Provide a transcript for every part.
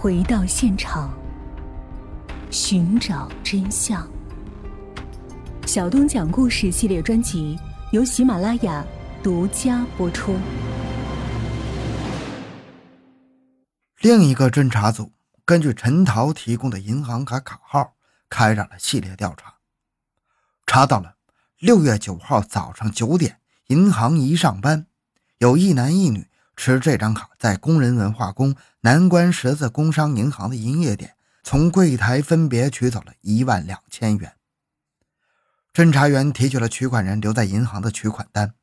回到现场，寻找真相。小东讲故事系列专辑由喜马拉雅独家播出。另一个侦查组根据陈桃提供的银行卡卡号，开展了系列调查，查到了六月九号早上九点，银行一上班，有一男一女。持这张卡在工人文化宫南关十字工商银行的营业点，从柜台分别取走了一万两千元。侦查员提取了取款人留在银行的取款单，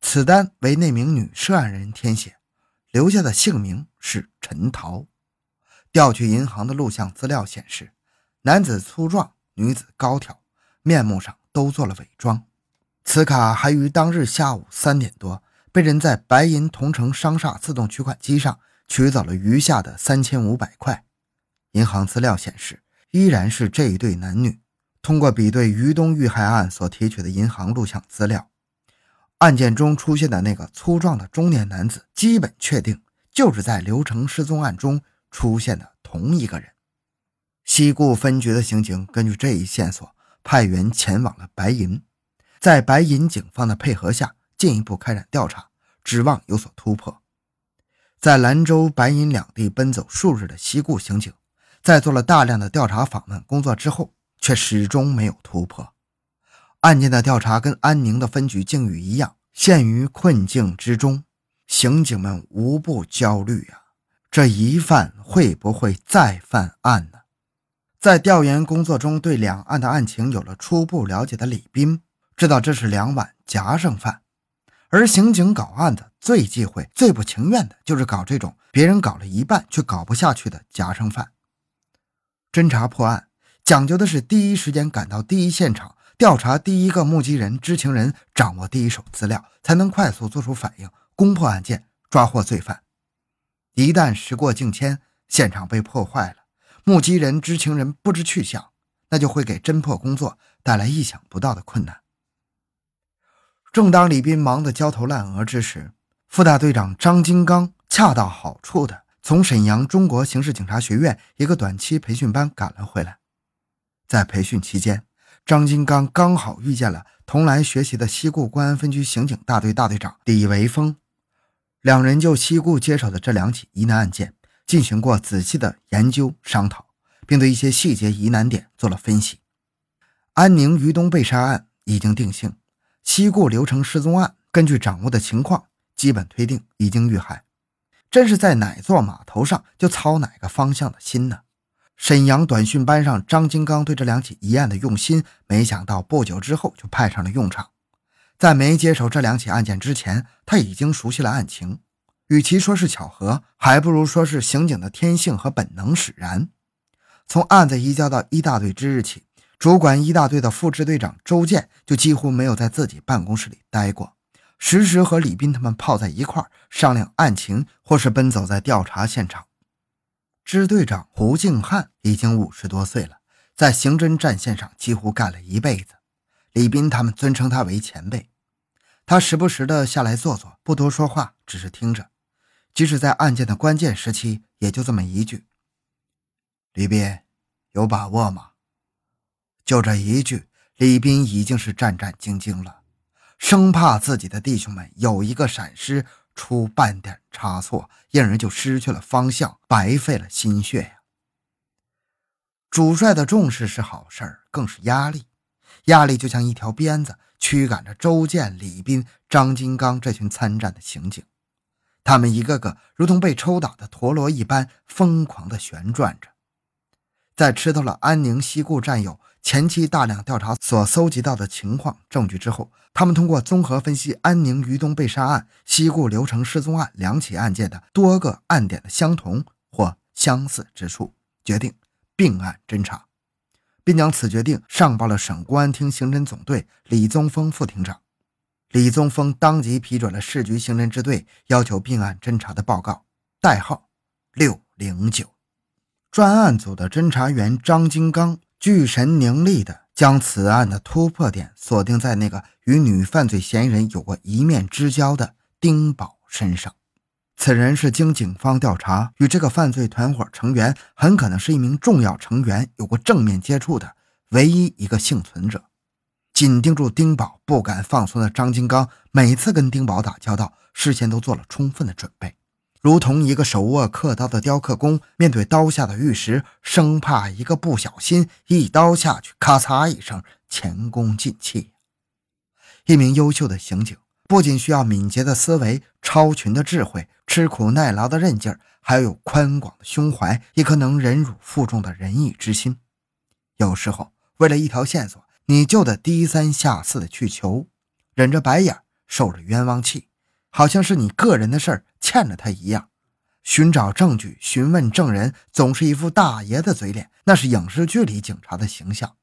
此单为那名女涉案人填写，留下的姓名是陈桃。调取银行的录像资料显示，男子粗壮，女子高挑，面目上都做了伪装。此卡还于当日下午三点多。被人在白银同城商厦自动取款机上取走了余下的三千五百块。银行资料显示，依然是这一对男女。通过比对于东遇害案所提取的银行录像资料，案件中出现的那个粗壮的中年男子，基本确定就是在刘成失踪案中出现的同一个人。西固分局的刑警根据这一线索，派员前往了白银，在白银警方的配合下。进一步开展调查，指望有所突破。在兰州、白银两地奔走数日的西固刑警，在做了大量的调查访问工作之后，却始终没有突破。案件的调查跟安宁的分局境遇一样，陷于困境之中。刑警们无不焦虑啊！这疑犯会不会再犯案呢？在调研工作中，对两岸的案情有了初步了解的李斌，知道这是两碗夹生饭。而刑警搞案子最忌讳、最不情愿的就是搞这种别人搞了一半却搞不下去的夹生饭。侦查破案讲究的是第一时间赶到第一现场，调查第一个目击人、知情人，掌握第一手资料，才能快速做出反应，攻破案件，抓获罪犯。一旦时过境迁，现场被破坏了，目击人、知情人不知去向，那就会给侦破工作带来意想不到的困难。正当李斌忙得焦头烂额之时，副大队长张金刚恰到好处的从沈阳中国刑事警察学院一个短期培训班赶了回来。在培训期间，张金刚刚好遇见了同来学习的西固公安分局刑警大队大队长李维峰，两人就西固接手的这两起疑难案件进行过仔细的研究商讨，并对一些细节疑难点做了分析。安宁于东被杀案已经定性。西固刘成失踪案，根据掌握的情况，基本推定已经遇害。真是在哪座码头上就操哪个方向的心呢？沈阳短训班上，张金刚对这两起疑案的用心，没想到不久之后就派上了用场。在没接手这两起案件之前，他已经熟悉了案情。与其说是巧合，还不如说是刑警的天性和本能使然。从案子移交到一大队之日起。主管一大队的副支队长周建就几乎没有在自己办公室里待过，时时和李斌他们泡在一块儿商量案情，或是奔走在调查现场。支队长胡敬汉已经五十多岁了，在刑侦战线上几乎干了一辈子，李斌他们尊称他为前辈。他时不时的下来坐坐，不多说话，只是听着。即使在案件的关键时期，也就这么一句：“李斌，有把握吗？”就这一句，李斌已经是战战兢兢了，生怕自己的弟兄们有一个闪失，出半点差错，因而就失去了方向，白费了心血呀。主帅的重视是好事儿更是压力。压力就像一条鞭子，驱赶着周建、李斌、张金刚这群参战的刑警，他们一个个如同被抽打的陀螺一般，疯狂地旋转着。在吃到了安宁西固战友。前期大量调查所搜集到的情况证据之后，他们通过综合分析安宁于东被杀案、西固刘成失踪案两起案件的多个案点的相同或相似之处，决定并案侦查，并将此决定上报了省公安厅刑侦总队李宗峰副厅长。李宗峰当即批准了市局刑侦支队要求并案侦查的报告，代号六零九。专案组的侦查员张金刚。聚神凝力地将此案的突破点锁定在那个与女犯罪嫌疑人有过一面之交的丁宝身上。此人是经警方调查，与这个犯罪团伙成员很可能是一名重要成员有过正面接触的唯一一个幸存者。紧盯住丁宝不敢放松的张金刚，每次跟丁宝打交道，事先都做了充分的准备，如同一个手握刻刀的雕刻工面对刀下的玉石，生怕一个不小心，一刀下去，咔嚓一声，前功尽弃。一名优秀的刑警。不仅需要敏捷的思维、超群的智慧、吃苦耐劳的韧劲儿，还有宽广的胸怀，一颗能忍辱负重的仁义之心。有时候，为了一条线索，你就得低三下四的去求，忍着白眼，受着冤枉气，好像是你个人的事儿欠了他一样。寻找证据、询问证人，总是一副大爷的嘴脸，那是影视剧里警察的形象。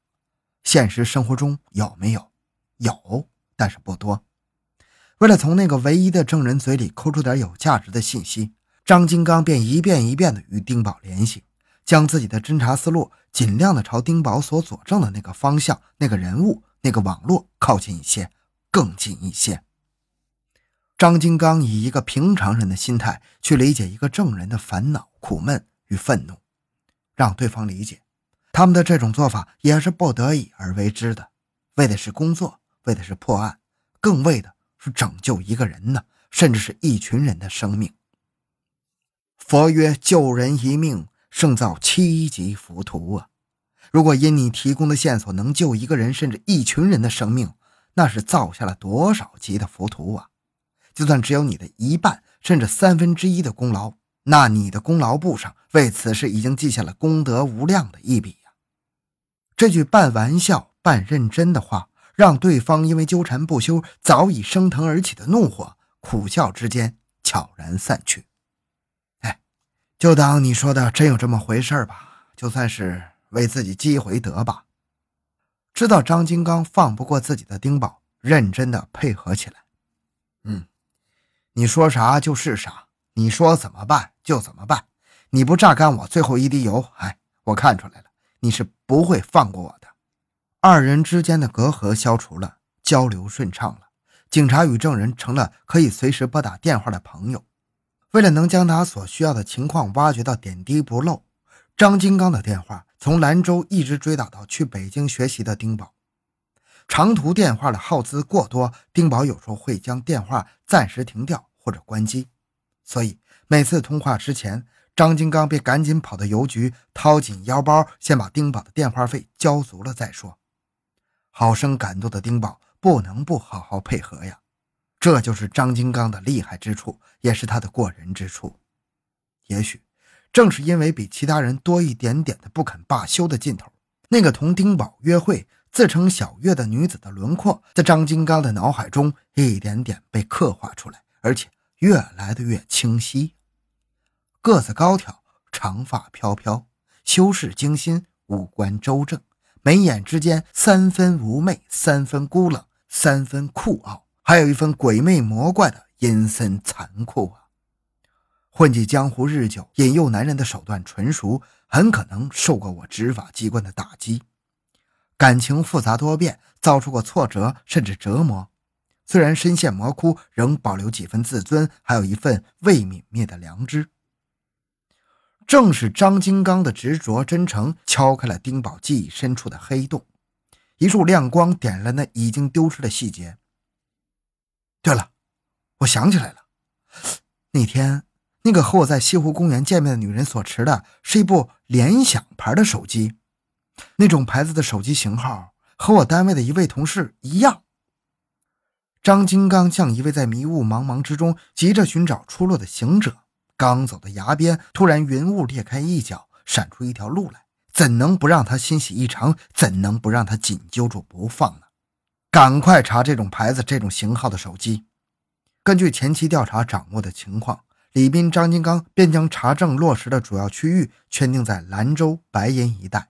现实生活中有没有？有，但是不多。为了从那个唯一的证人嘴里抠出点有价值的信息，张金刚便一遍一遍地与丁宝联系，将自己的侦查思路尽量的朝丁宝所佐证的那个方向、那个人物、那个网络靠近一些，更近一些。张金刚以一个平常人的心态去理解一个证人的烦恼、苦闷与愤怒，让对方理解，他们的这种做法也是不得已而为之的，为的是工作，为的是破案，更为的。是拯救一个人呢，甚至是一群人的生命。佛曰：“救人一命，胜造七级浮屠啊！”如果因你提供的线索能救一个人，甚至一群人的生命，那是造下了多少级的浮屠啊！就算只有你的一半，甚至三分之一的功劳，那你的功劳簿上为此事已经记下了功德无量的一笔呀！这句半玩笑半认真的话。让对方因为纠缠不休早已升腾而起的怒火，苦笑之间悄然散去。哎，就当你说的真有这么回事吧，就算是为自己积回德吧。知道张金刚放不过自己的丁宝，认真的配合起来。你说啥就是啥，你说怎么办就怎么办。你不榨干我最后一滴油，哎，我看出来了，你是不会放过我的。二人之间的隔阂消除了，交流顺畅了，警察与证人成了可以随时拨打电话的朋友。为了能将他所需要的情况挖掘到点滴不漏，张金刚的电话从兰州一直追打到去北京学习的丁宝。长途电话的耗资过多，丁宝有时候会将电话暂时停掉或者关机，所以每次通话之前。张金刚便赶紧跑到邮局，掏紧腰包，先把丁宝的电话费交足了再说。好生感动的丁宝不能不好好配合呀，这就是张金刚的厉害之处，也是他的过人之处。也许正是因为比其他人多一点点的不肯罢休的劲头，那个同丁宝约会、自称小月的女子的轮廓，在张金刚的脑海中一点点被刻画出来，而且越来的越清晰。个子高挑，长发飘飘，修饰精心，五官周正，眉眼之间三分妩媚，三分孤冷，三分酷傲，还有一分鬼魅魔怪的阴森残酷啊！混迹江湖日久，引诱男人的手段纯熟，很可能受过我执法机关的打击，感情复杂多变，遭受过挫折甚至折磨，虽然身陷魔窟，仍保留几分自尊，还有一份未泯灭的良知。正是张金刚的执着真诚，敲开了丁宝记忆深处的黑洞，一束亮光点了那已经丢失的细节。对了，我想起来了，那天那个和我在西湖公园见面的女人所持的是一部联想牌的手机，那种牌子的手机型号和我单位的一位同事一样。张金刚像一位在迷雾茫茫之中急着寻找出路的行者。刚走到崖边，突然云雾裂开一角，闪出一条路来，怎能不让他欣喜异常？怎能不让他紧揪住不放呢？赶快查这种牌子、这种型号的手机。根据前期调查掌握的情况，李斌、张金刚便将查证落实的主要区域圈定在兰州、白银一带。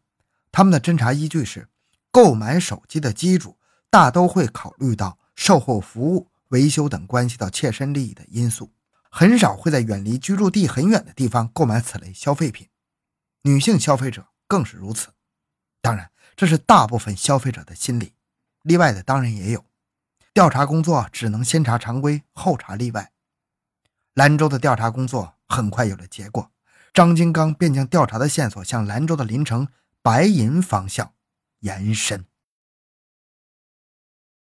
他们的侦查依据是，购买手机的机主大都会考虑到售后服务、维修等关系到切身利益的因素。很少会在远离居住地很远的地方购买此类消费品，女性消费者更是如此。当然，这是大部分消费者的心理，例外的当然也有。调查工作只能先查常规，后查例外。兰州的调查工作很快有了结果，张金刚便将调查的线索向兰州的邻城白银方向延伸。